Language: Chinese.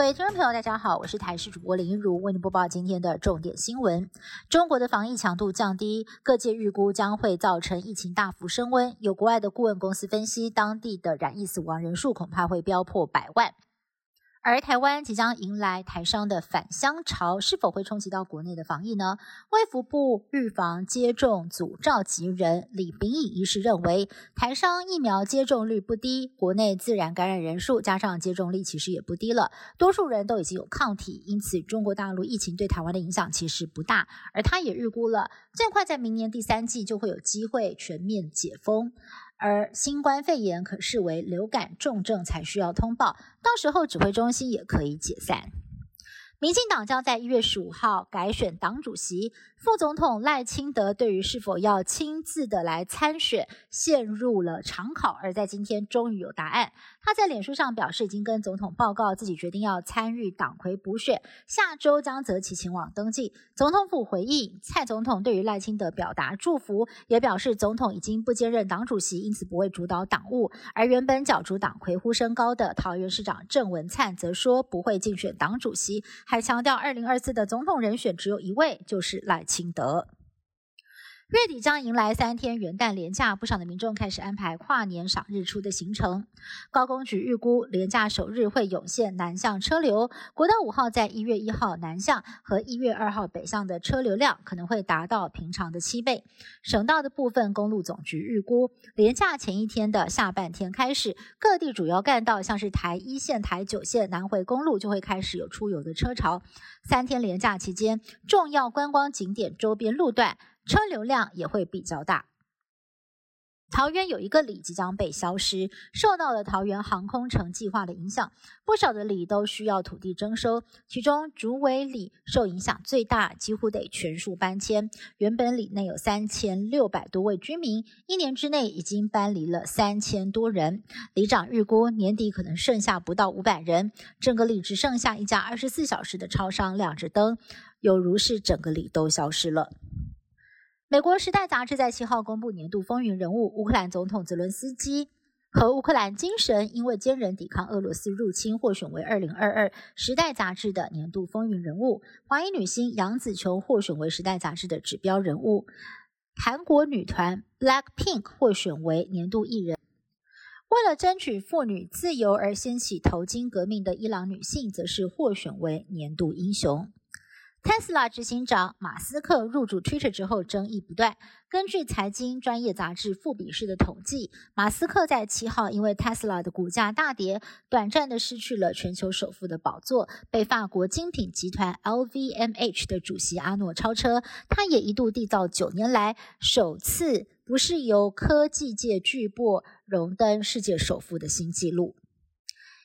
各位听众朋友，大家好，我是台视主播林如，为您播报今天的重点新闻。中国的防疫强度降低，各界预估将会造成疫情大幅升温。有国外的顾问公司分析，当地的染疫死亡人数恐怕会飙破百万。而台湾即将迎来台商的返乡潮，是否会冲击到国内的防疫呢？卫福部预防接种组召集人李秉颖医师认为，台商疫苗接种率不低，国内自然感染人数加上接种率其实也不低了，多数人都已经有抗体，因此中国大陆疫情对台湾的影响其实不大。而他也预估了，最快在明年第三季就会有机会全面解封。而新冠肺炎可视为流感重症才需要通报，到时候指挥中心也可以解散。民进党将在一月十五号改选党主席，副总统赖清德对于是否要亲自的来参选陷入了长考，而在今天终于有答案。他在脸书上表示，已经跟总统报告自己决定要参与党魁补选，下周将择期前往登记。总统府回应，蔡总统对于赖清德表达祝福，也表示总统已经不兼任党主席，因此不会主导党务。而原本角逐党魁呼声高的桃园市长郑文灿则说不会竞选党主席。还强调，二零二四的总统人选只有一位，就是赖清德。月底将迎来三天元旦连假，不少的民众开始安排跨年赏日出的行程。高工局预估，连假首日会涌现南向车流。国道五号在一月一号南向和一月二号北向的车流量可能会达到平常的七倍。省道的部分，公路总局预估，连假前一天的下半天开始，各地主要干道，像是台一线、台九线南回公路就会开始有出游的车潮。三天连假期间，重要观光景点周边路段。车流量也会比较大。桃园有一个里即将被消失，受到了桃园航空城计划的影响，不少的里都需要土地征收，其中竹围里受影响最大，几乎得全数搬迁。原本里内有三千六百多位居民，一年之内已经搬离了三千多人。里长预估年底可能剩下不到五百人，整个里只剩下一家二十四小时的超商亮着灯，有如是整个里都消失了。美国《时代》杂志在七号公布年度风云人物，乌克兰总统泽伦斯基和乌克兰精神，因为坚韧抵抗俄罗斯入侵，获选为二零二二《时代》杂志的年度风云人物。华裔女星杨紫琼获选为《时代》杂志的指标人物。韩国女团 BLACKPINK 获选为年度艺人。为了争取妇女自由而掀起头巾革命的伊朗女性，则是获选为年度英雄。特斯拉执行长马斯克入主 Twitter 之后，争议不断。根据财经专业杂志富比士的统计，马斯克在七号因为特斯拉的股价大跌，短暂的失去了全球首富的宝座，被法国精品集团 LVMH 的主席阿诺超车。他也一度缔造九年来首次不是由科技界巨擘荣登世界首富的新纪录。